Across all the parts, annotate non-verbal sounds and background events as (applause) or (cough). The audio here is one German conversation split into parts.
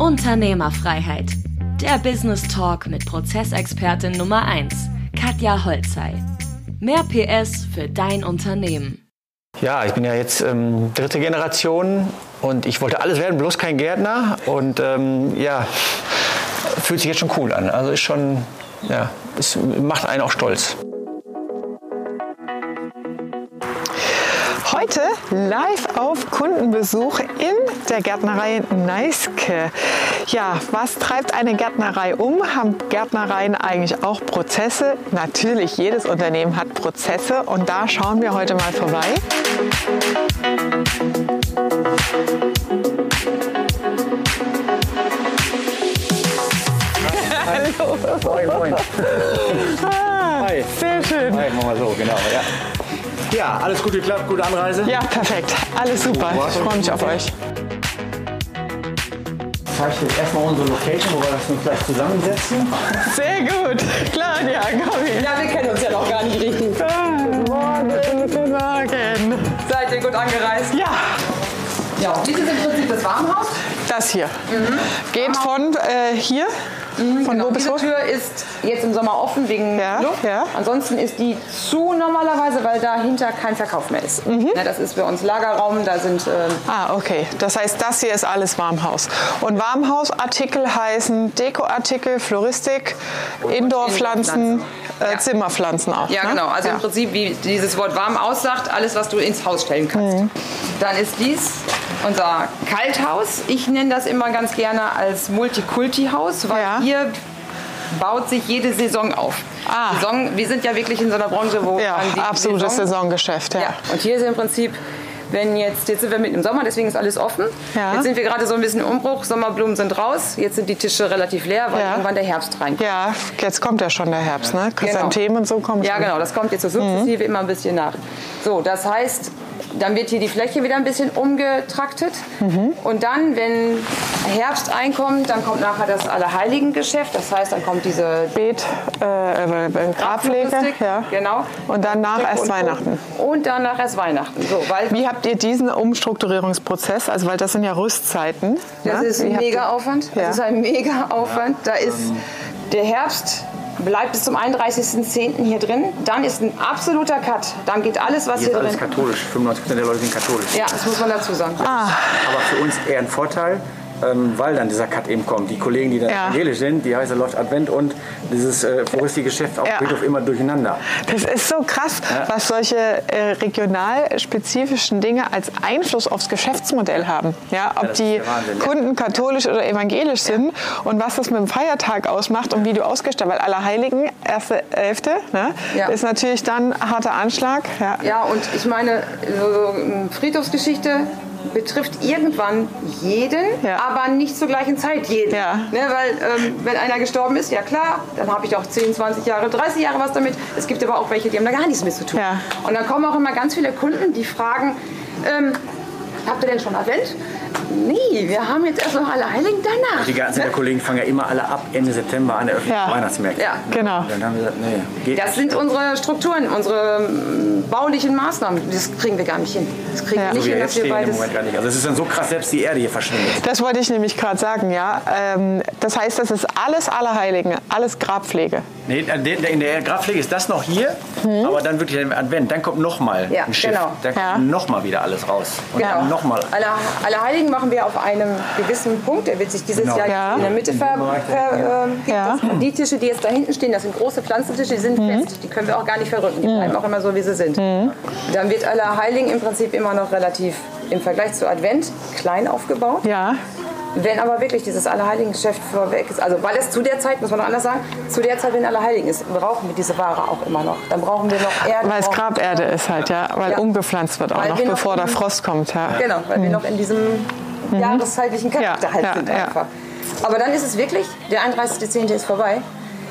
Unternehmerfreiheit. Der Business Talk mit Prozessexpertin Nummer 1, Katja Holzei. Mehr PS für dein Unternehmen. Ja, ich bin ja jetzt ähm, dritte Generation und ich wollte alles werden, bloß kein Gärtner. Und ähm, ja, fühlt sich jetzt schon cool an. Also ist schon, ja, es macht einen auch stolz. Heute live auf Kundenbesuch in der Gärtnerei Neiske. Ja, was treibt eine Gärtnerei um? Haben Gärtnereien eigentlich auch Prozesse? Natürlich, jedes Unternehmen hat Prozesse und da schauen wir heute mal vorbei. Hallo. Moin, (laughs) moin. Ah, Hi. Sehr schön. Hi, machen wir so, genau. Ja. Ja, alles gut geklappt, gute Anreise. Ja, perfekt. Alles super. Ich freue mich auf euch. zeige ich jetzt erstmal unsere Location, wo wir das uns gleich zusammensetzen. Sehr gut. Claudia, komm her. Ja, wir kennen uns ja noch gar nicht richtig. Guten Morgen. Guten Morgen. Seid ihr gut angereist? Ja, Ja. Dies ist im Prinzip das Warmhaus. das hier. Geht von äh, hier, von Genau, wo bis diese wo? Tür ist jetzt im Sommer offen wegen Ja, Luft. ja. Ansonsten ist die zu normalerweise, weil dahinter kein Verkauf mehr ist. Ja, das ist für uns Lagerraum, da sind ähm, Ah, okay. Das heißt, das hier ist alles Warmhaus. Und Warmhausartikel heißen Dekoartikel, Floristik, Indoorpflanzen, äh, Ja. Zimmerpflanzen auch. Ja, ne? genau. Also ja. im Prinzip, wie dieses Wort warm aussagt, alles, was du ins Haus stellen kannst. Mhm. Dann ist dies unser Kalthaus. Ich nenne das immer ganz gerne als Multikulti-Haus, weil Ja. hier baut sich jede Saison auf. Ah. Saison, wir sind ja wirklich in so einer Branche, wo Ja, absolutes Saison, Saisongeschäft. Ja. ja. Und hier ist im Prinzip, wenn jetzt, jetzt sind wir mitten im Sommer, deswegen ist alles offen. Ja. Jetzt sind wir gerade so ein bisschen im Umbruch, Sommerblumen sind raus, jetzt sind die Tische relativ leer, weil Ja. irgendwann der Herbst reinkommt. Ja, jetzt kommt ja schon der Herbst, ne? Chrysanthemen und so kommen Ja, genau, das kommt jetzt so Mhm. sukzessive immer ein bisschen nach. So, das heißt, dann wird hier die Fläche wieder ein bisschen umgetraktet. Mhm. Und dann, wenn Herbst einkommt, dann kommt nachher das Allerheiligen-Geschäft. Das heißt, dann kommt diese Beet, äh, äh, äh, Grabpflege. Ja. Genau. Und danach erst Und- Weihnachten. Und danach erst Weihnachten. So, weil Wie habt ihr diesen Umstrukturierungsprozess, also weil das sind ja Rüstzeiten. das ne? ist Wie ein habt ihr- mega Aufwand. Ja. Das ist ein mega Aufwand. Da ist der Herbst bleibt bis zum 31.10. hier drin. Dann ist ein absoluter Cut. Dann geht alles, was Hier hier, ist alles drin katholisch, 95% der Leute sind katholisch. Ja, das muss man dazu sagen. Ah. Aber für uns eher ein Vorteil, ähm, weil dann dieser Cut eben kommt. Die Kollegen, die dann Ja. evangelisch sind, die heißt, da läuft Advent und dieses äh, Floristikgeschäft auf Ja. Friedhof immer durcheinander. Das ist so krass, was solche äh, regional spezifischen Dinge als Einfluss aufs Geschäftsmodell haben. Ja, ob die Wahnsinn, ja. Kunden katholisch oder evangelisch sind und was das mit dem Feiertag ausmacht und wie du ausgestattet Weil Allerheiligen, erste Elfte, ne, Ja. ist natürlich dann ein harter Anschlag. Ja. Ja, und ich meine, so, so ähm, Friedhofsgeschichte betrifft irgendwann jeden, Ja. aber nicht zur gleichen Zeit jeden. Ja. Ne, weil ähm, wenn einer gestorben ist, ja klar, dann habe ich auch 10, 20 Jahre, 30 Jahre was damit. Es gibt aber auch welche, die haben da gar nichts mit zu tun. Ja. Und dann kommen auch immer ganz viele Kunden, die fragen, ähm, habt ihr denn schon Advent? Nee, wir haben jetzt erst noch Allerheiligen danach. Die ganzen der Kollegen fangen ja immer alle ab Ende September an der öffentlichen Ja. Weihnachtsmärkte. Ja. Genau. Dann haben wir gesagt, nee, geht Das sind unsere Strukturen, unsere ähm, baulichen Maßnahmen. Das kriegen wir gar nicht hin. Das kriegen Ja. wir so nicht wir hin, jetzt dass wir stehen im beides... Moment gar nicht. Also es ist dann so krass, selbst die Erde hier verschwindet. Das wollte ich nämlich gerade sagen, ja. Ähm, das heißt, das ist alles Allerheiligen, alles Grabpflege. Nee, in der Grabpflege ist das noch hier, aber dann wirklich im Advent, dann kommt nochmal Ja, ein Schiff. genau. Dann Ja. kommt nochmal wieder alles raus. Und Genau. dann nochmal. Alle, alle Heiligen machen wir auf einem gewissen Punkt. Der wird sich dieses Genau. Jahr Ja. in der Mitte ver, ver, ähm, Ja. Die Tische, die jetzt da hinten stehen, das sind große Pflanzentische, die sind fest. Die können wir auch gar nicht verrücken. Die bleiben auch immer so, wie sie sind. Dann wird alle Heiligen im Prinzip immer noch relativ im Vergleich zu Advent klein aufgebaut. Ja. Wenn aber wirklich dieses Allerheiligen-Geschäft vorweg ist, also weil es zu der Zeit, muss man noch anders sagen, zu der Zeit, wenn Allerheiligen ist, brauchen wir diese Ware auch immer noch. Dann brauchen wir noch Erde. Weil es Graberde ist halt, ja. Weil Ja. umgepflanzt wird auch Weil noch, wir noch bevor der Frost kommt, ja. Genau, weil wir noch in diesem jahreszeitlichen Charakter Ja, halt ja, sind ja. einfach. Aber dann ist es wirklich, der 31.10. ist vorbei.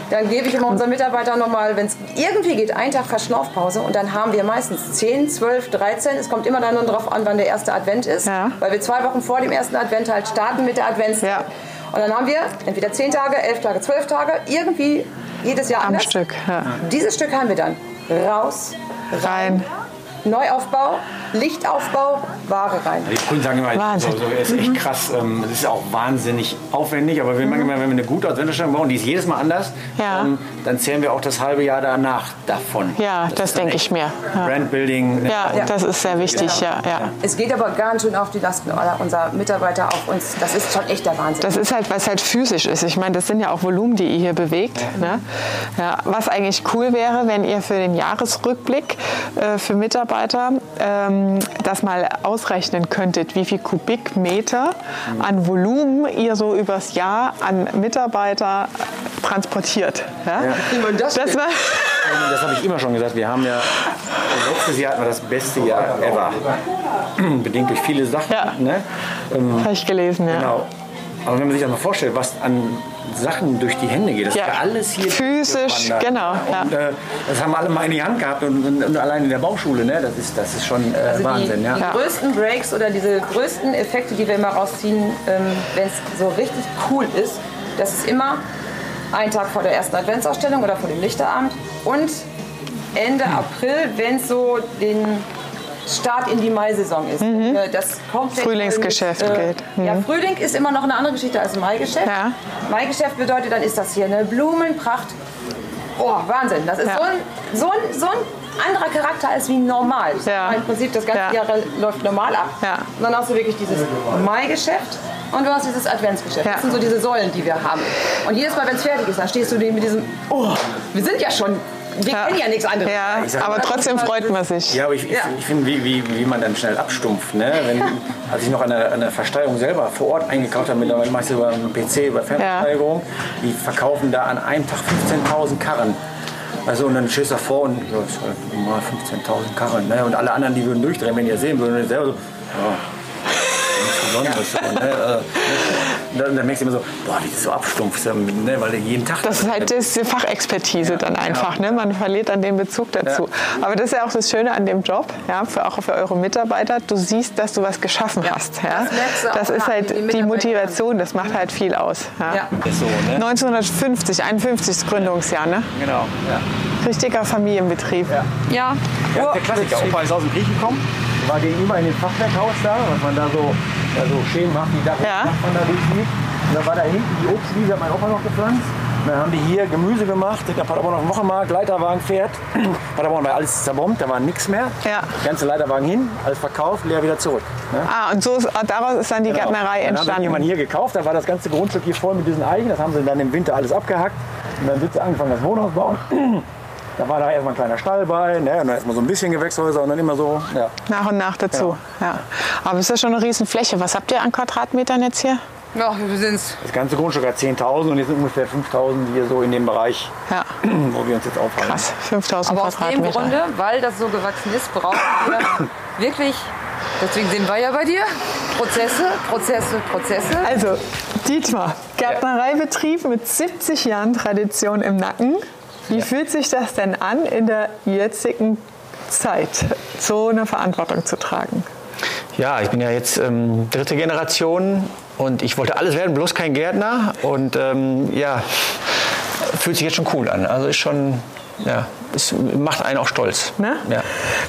Dann gebe ich immer unseren Mitarbeitern nochmal, wenn es irgendwie geht, einen Tag Verschnaufpause und dann haben wir meistens 10, 12, 13. Es kommt immer dann nur darauf an, wann der erste Advent ist, weil wir zwei Wochen vor dem ersten Advent halt starten mit der Adventszeit. Und dann haben wir entweder 10 Tage, 11 Tage, 12 Tage, irgendwie jedes Jahr Am anders. Stück. Dieses Stück haben wir dann raus, Rein. Neuaufbau Lichtaufbau, Ware rein. Die Kunden sagen immer, Wahnsinn. so, so, ist echt krass. Ähm, Das ist auch wahnsinnig aufwendig, aber wir machen immer, wenn wir eine gute Adventsstellung bauen, die ist jedes Mal anders, Ja. ähm, dann zählen wir auch das halbe Jahr danach davon. Ja, das dann denke ich mir. Ja. Brandbuilding. ne? Ja, das ist sehr wichtig, ja, ja. Es geht aber ganz schön auf die Lasten unserer Mitarbeiter, auf uns. Das ist schon echt der Wahnsinn. Das ist halt, was halt physisch ist. Ich meine, das sind ja auch Volumen, die ihr hier bewegt. Ne? Ja, was eigentlich cool wäre, wenn ihr für den Jahresrückblick äh, für Mitarbeiter ähm, das mal ausrechnen könntet, wie viel Kubikmeter an Volumen ihr so übers Jahr an Mitarbeiter transportiert. Ja? Man das Das Das habe ich immer schon gesagt. Wir haben ja letztes Jahr hatten wir das beste Jahr ever. (clears throat) Bedingt durch viele Sachen. Ja. Ne? Ähm, habe ich gelesen, ja. genau. Aber wenn man sich das mal vorstellt, was an Sachen durch die Hände geht, das Ja. ist ja alles hier Physisch, genau, ja. Und, äh, das haben wir alle mal in die Hand gehabt und, und, und allein in der Bauschule, ne? das, ist, das ist schon äh, Also Wahnsinn. die, ja. die größten Breaks oder diese größten Effekte, die wir immer rausziehen, ähm, wenn es so richtig cool ist, das ist immer ein Tag vor der ersten Adventsausstellung oder vor dem Lichterabend und Ende April, wenn es so den Start in die Maisaison ist. Äh, Das komplett Mhm. Frühlingsgeschäft mit, geht. Mhm. Ja, Frühling ist immer noch eine andere Geschichte als Maigeschäft. Ja. Maigeschäft bedeutet, dann ist das hier eine Blumenpracht. Oh, Wahnsinn. Das ist Ja. so, ein, so, ein, so ein anderer Charakter als wie normal. Ja. Im Prinzip das ganze Ja. Jahr läuft normal ab. Ja. Und dann hast du wirklich dieses Mai-Geschäft und du hast dieses Adventsgeschäft. Ja. Das sind so diese Säulen, die wir haben. Und jedes Mal, wenn es fertig ist, dann stehst du mit diesem, oh, wir sind ja schon, wir Ja. kennen ja nichts anderes. Ja, sag aber trotzdem freut man sich. Ja, aber ich, ich, Ja. ich finde, wie, wie, wie man dann schnell abstumpft. Ne? Wenn, als ich noch eine, eine Versteigerung selber vor Ort eingekauft habe, mittlerweile mache ich es über einen PC, über Fernversteigerung, die verkaufen da an einem Tag 15.000 Karren. Also und dann stehst du davor und ja, ist halt normal 15.000 Karren. Ne? Und alle anderen, die würden durchdrehen, wenn ihr sehen würdet, selber so, ja, nichts Besonderes. So, ne? Äh, Dann, dann merkst du immer so, boah, wie das so abstumpft, ne? weil du jeden Tag... Das ist halt diese Fachexpertise dann einfach. Ne? Man verliert dann den Bezug dazu. Aber das ist ja auch das Schöne an dem Job, ja, für, auch für eure Mitarbeiter. Du siehst, dass du was geschaffen hast. Ja? das Das ist halt die die. Motivation, das macht halt viel aus. Ja. Ja. Ist so, ne? 1950, 51 das Gründungsjahr, ne? Genau. Ja. Richtiger Familienbetrieb. Ja. Ja, der Klassiker. Opa ist aus dem Krieg gekommen, war gegenüber in dem Fachwerkhaus da, was man da so, da so schemenhaft die Dach, Ja. Dachmann da durchsieht. Und da war da hinten die Obstwiese, hat mein Opa noch gepflanzt. Und dann haben die hier Gemüse gemacht, der Paderborn auf dem Wochenmarkt, Leiterwagen fährt. Paderborn war alles zerbombt, da war nichts mehr. Ja. Der ganze Leiterwagen hin, alles verkauft, leer wieder zurück. Ne? Ah, und so ist, daraus ist dann die Genau. Gärtnerei Dann haben sie jemanden entstanden. hier gekauft, da war das ganze Grundstück hier voll mit diesen Eichen. Das haben sie dann im Winter alles abgehackt. Und dann sind sie angefangen, das Wohnhaus bauen. (clears throat) Da war da erstmal ein kleiner Stall bei, ne? und dann erstmal so ein bisschen Gewächshäuser und dann immer so, ja. Nach und nach dazu. Ja. Aber es ist ja schon eine Riesenfläche. Was habt ihr an Quadratmetern jetzt hier? Ja, wir sind's. Das ganze Grundstück hat 10.000 und jetzt sind ungefähr 5.000 hier so in dem Bereich, Ja, (clears throat) wo wir uns jetzt aufhalten. krass. 5000 Aber aus dem Quadratmeter. Grunde, weil das so gewachsen ist, brauchen wir (coughs) wirklich, deswegen sind wir ja bei dir, Prozesse, Prozesse, Prozesse. Also, Dietmar, Gärtnereibetrieb mit 70 Jahren Tradition im Nacken. Wie fühlt sich das denn an, in der jetzigen Zeit so eine Verantwortung zu tragen? Ja, ich bin ja jetzt ähm, dritte Generation und ich wollte alles werden, bloß kein Gärtner. Und ähm, ja, fühlt sich jetzt schon cool an. Also ist schon, ja, es macht einen auch stolz. Ne? Ja.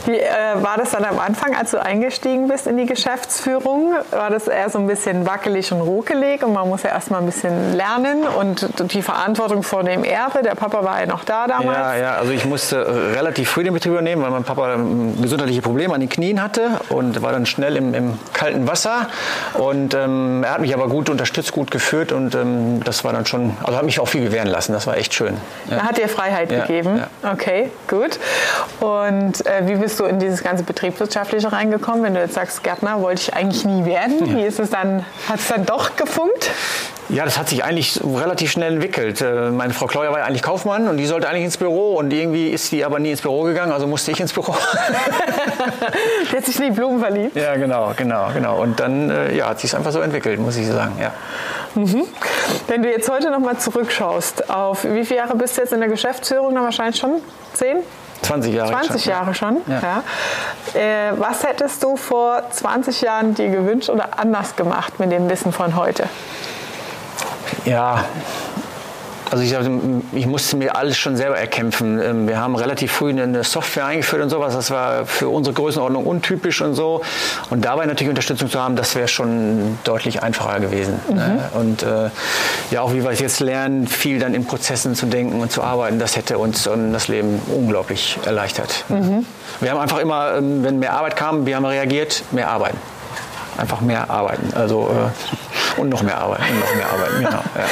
Wie äh, war das dann am Anfang, als du eingestiegen bist in die Geschäftsführung? War das eher so ein bisschen wackelig und ruckelig und man muss ja erst mal ein bisschen lernen und die Verantwortung vor dem Erbe, der Papa war ja noch da damals. Ja, ja, also ich musste äh, relativ früh den Betrieb übernehmen, weil mein Papa ähm, gesundheitliche Probleme an den Knien hatte und war dann schnell im, im kalten Wasser. Und ähm, er hat mich aber gut unterstützt, gut geführt und ähm, das war dann schon, also hat mich auch viel gewähren lassen. Das war echt schön. Ja. Er hat dir Freiheit Ja, gegeben. Okay, gut. Und äh, wie bist du in dieses ganze Betriebswirtschaftliche reingekommen? Wenn du jetzt sagst, Gärtner wollte ich eigentlich nie werden, wie ist es dann, hat es dann doch gefunkt? Ja, das hat sich eigentlich relativ schnell entwickelt. Äh, Meine Frau Claudia war ja eigentlich Kaufmann und die sollte eigentlich ins Büro und irgendwie ist die aber nie ins Büro gegangen, also musste ich ins Büro. (laughs) Die hat sich in die Blumen verliebt. ja, genau, genau, genau. Und dann äh, ja, hat sich einfach so entwickelt, muss ich sagen. Ja. Wenn du jetzt heute noch mal zurückschaust, auf wie viele Jahre bist du jetzt in der Geschäftsführung? Na, wahrscheinlich schon 10, 20 Jahre. 20 schon. Jahre schon. Ja. Ja. Äh, was hättest du vor 20 Jahren dir gewünscht oder anders gemacht mit dem Wissen von heute? Ja, Also ich, ich, musste mir alles schon selber erkämpfen. Ähm, wir haben relativ früh eine Software eingeführt und sowas. Das war für unsere Größenordnung untypisch und so. Und dabei natürlich Unterstützung zu haben, das wäre schon deutlich einfacher gewesen. Mhm. Ne? Und äh, ja, auch wie wir es jetzt lernen, viel dann in Prozessen zu denken und zu arbeiten, das hätte uns das Leben unglaublich erleichtert. Mhm. Wir haben einfach immer, ähm, wenn mehr Arbeit kam, wir haben reagiert, mehr arbeiten einfach mehr arbeiten. Also äh, und noch mehr arbeiten noch mehr arbeiten. Genau, ja.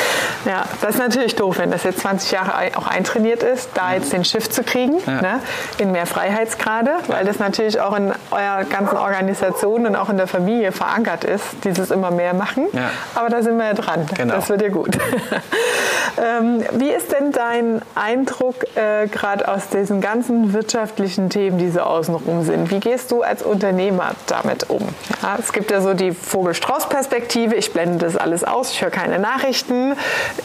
Ja. das ist natürlich doof, wenn das jetzt 20 Jahre auch eintrainiert ist, da jetzt den Shift zu kriegen ja. ne, in mehr Freiheitsgrade, weil das natürlich auch in eurer ganzen Organisation und auch in der Familie verankert ist, dieses immer mehr machen. Ja. Aber da sind wir ja dran. Genau. Das wird ja gut. (laughs) ähm, wie ist denn dein Eindruck äh, gerade aus diesen ganzen wirtschaftlichen Themen, die so außenrum sind? Wie gehst du als Unternehmer damit um? Ja, es gibt ja so die Vogel-Strauß-Perspektive. Ich blende das alles aus, ich höre keine Nachrichten.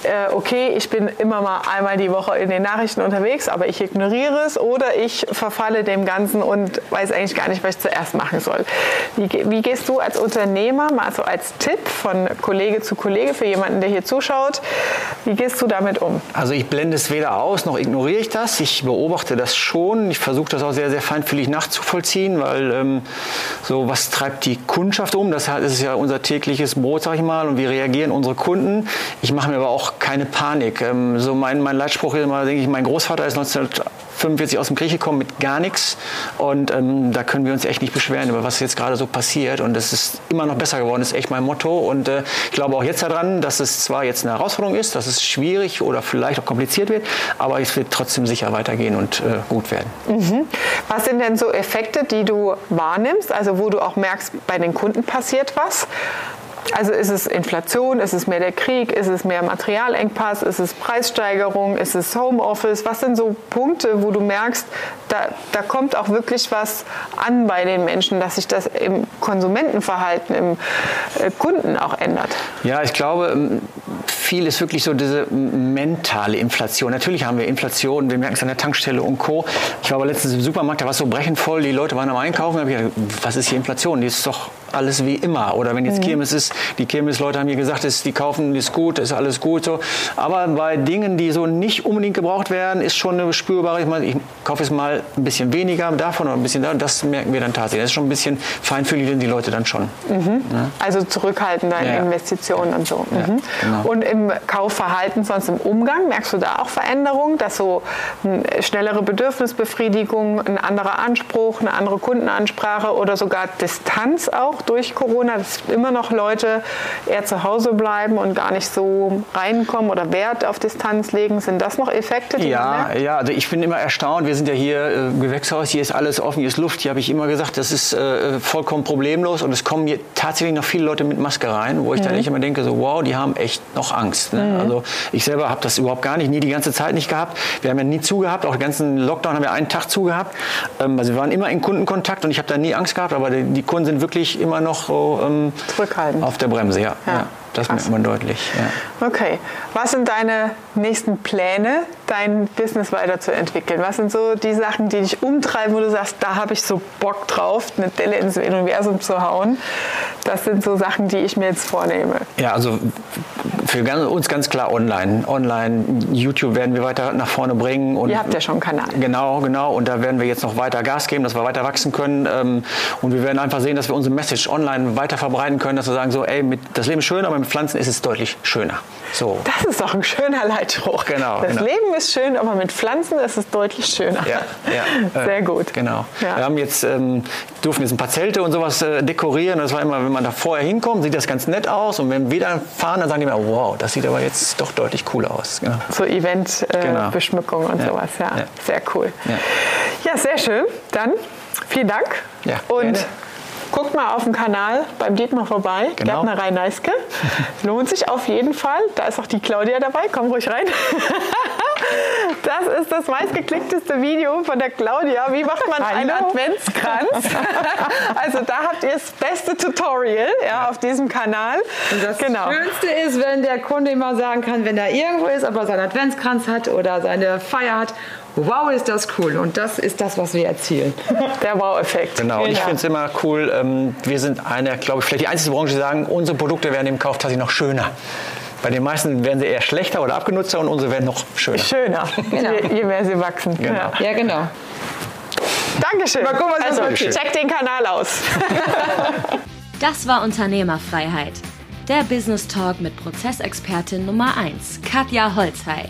Äh, okay, ich bin immer mal einmal die Woche in den Nachrichten unterwegs, aber ich ignoriere es oder ich verfalle dem Ganzen und weiß eigentlich gar nicht, was ich zuerst machen soll. Wie, wie gehst du als Unternehmer, mal so als Tipp von Kollege zu Kollege für jemanden, der hier zuschaut, wie gehst du damit um? Also ich blende es weder aus, noch ignoriere ich das. Ich beobachte das schon. Ich versuche das auch sehr, sehr feinfühlig nachzuvollziehen, weil ähm, so was treibt die Kundschaft um? Das ist ja unser tägliches Brot, sag ich mal, und wie reagieren unsere Kunden. Ich mache mir aber auch keine Panik. Ähm, so mein, mein Leitspruch ist immer, denke ich, mein Großvater ist 1945 aus dem Krieg gekommen mit gar nichts. Und ähm, da können wir uns echt nicht beschweren über was jetzt gerade so passiert. Und es ist immer noch besser geworden, ist echt mein Motto. Und äh, ich glaube auch jetzt daran, dass es zwar jetzt eine Herausforderung ist, dass es schwierig oder vielleicht auch kompliziert wird, aber es wird trotzdem sicher weitergehen und äh, gut werden. Mhm. Was sind denn so Effekte, die du wahrnimmst, also wo du auch merkst, bei den Kunden passiert was? Also ist es Inflation, ist es mehr der Krieg, ist es mehr Materialengpass, ist es Preissteigerung, ist es Homeoffice? Was sind so Punkte, wo du merkst, da, da kommt auch wirklich was an bei den Menschen, dass sich das im Konsumentenverhalten, im äh, Kunden auch ändert? Ja, ich glaube, ähm, viel ist wirklich so diese mentale Inflation. Natürlich haben wir Inflation, wir merken es an der Tankstelle und Co. Ich war aber letztens im Supermarkt, da war es so brechend voll, die Leute waren am Einkaufen, da habe ich gedacht, was ist hier Inflation? Die ist doch alles wie immer. Oder wenn jetzt mhm. Kirmes ist, die Kirmesleute haben mir gesagt, ist, die kaufen, ist gut, ist alles gut. So. Aber bei Dingen, die so nicht unbedingt gebraucht werden, ist schon eine spürbare, ich, meine, ich kaufe jetzt mal ein bisschen weniger davon oder ein bisschen da, das merken wir dann tatsächlich. Das ist schon ein bisschen feinfühlig, sind die Leute dann schon. Mhm. Ja? Also zurückhaltender in ja. Investitionen und so. Mhm. Ja, genau. Und im Kaufverhalten, sonst im Umgang, merkst du da auch Veränderungen, dass so eine schnellere Bedürfnisbefriedigung, ein anderer Anspruch, eine andere Kundenansprache oder sogar Distanz auch durch Corona, dass immer noch Leute eher zu Hause bleiben und gar nicht so reinkommen oder Wert auf Distanz legen. Sind das noch Effekte? Die ja, ja, also ich bin immer erstaunt. Wir sind ja hier äh, Gewächshaus, hier ist alles offen, hier ist Luft. Hier habe ich immer gesagt, das ist äh, vollkommen problemlos und es kommen hier tatsächlich noch viele Leute mit Maske rein, wo ich mhm. dann nicht immer denke, so wow, die haben echt noch Angst. Ne? Mhm. Also ich selber habe das überhaupt gar nicht, nie die ganze Zeit nicht gehabt. Wir haben ja nie zugehabt, auch den ganzen Lockdown haben wir einen Tag zugehabt. Ähm, also wir waren immer in Kundenkontakt und ich habe da nie Angst gehabt, aber die, die Kunden sind wirklich immer noch so ähm, auf der Bremse, ja. ja. ja das Krass. merkt man deutlich. Ja. Okay. Was sind deine nächsten Pläne, dein Business weiterzuentwickeln? Was sind so die Sachen, die dich umtreiben, wo du sagst, da habe ich so Bock drauf, eine Delle ins Universum zu hauen? Das sind so Sachen, die ich mir jetzt vornehme. Ja, also für uns ganz klar online. Online, YouTube werden wir weiter nach vorne bringen. Und Ihr habt ja schon einen Kanal. Genau, genau. Und da werden wir jetzt noch weiter Gas geben, dass wir weiter wachsen können. Ähm, und wir werden einfach sehen, dass wir unsere Message online weiter verbreiten können, dass wir sagen so, ey, das Leben ist schön, aber mit Pflanzen ist es deutlich schöner. So. Das ist doch ein schöner Leitspruch. Genau. Das genau. Leben ist schön, aber mit Pflanzen ist es deutlich schöner. Ja, ja. (laughs) Sehr gut. Genau. Ja. Wir haben jetzt, ähm, durften jetzt ein paar Zelte und sowas äh, dekorieren. Das war immer, wenn man da vorher hinkommt, sieht das ganz nett aus. Und wenn wir dann fahren, dann sagen die mir, wow, das sieht aber jetzt doch deutlich cooler aus. Genau. So Event-Beschmückung äh, genau. und sowas, ja. Sehr cool. Ja. sehr schön. Dann vielen Dank. Ja, und gerne. Guckt mal auf dem Kanal beim Dietmar vorbei, genau. Gärtnerei Neiske. Lohnt sich auf jeden Fall. Da ist auch die Claudia dabei. Komm ruhig rein. (laughs) Das ist das meistgeklickteste Video von der Claudia. Wie macht man einen Adventskranz? (laughs) Also da habt ihr das beste Tutorial ja, auf diesem Kanal. Und das genau. Schönste ist, wenn der Kunde immer sagen kann, wenn er irgendwo ist, ob er seinen Adventskranz hat oder seine Feier hat wow, ist das cool. Und das ist das, was wir erzielen. Der Wow-Effekt. Genau. Und ich finde es immer cool. Ähm, wir sind eine, glaube ich, vielleicht die einzige Branche, die sagen, unsere Produkte werden im Kauf tatsächlich noch schöner. Bei den meisten werden sie eher schlechter oder abgenutzter und unsere werden noch schöner. Schöner, Genau. je, je mehr sie wachsen. Genau. Ja. Ja, genau. Dankeschön. Mal gucken, was das also, wird. check den Kanal aus. (laughs) Das war Unternehmerfreiheit. Der Business Talk mit Prozessexpertin Nummer 1, Katja Holzhey.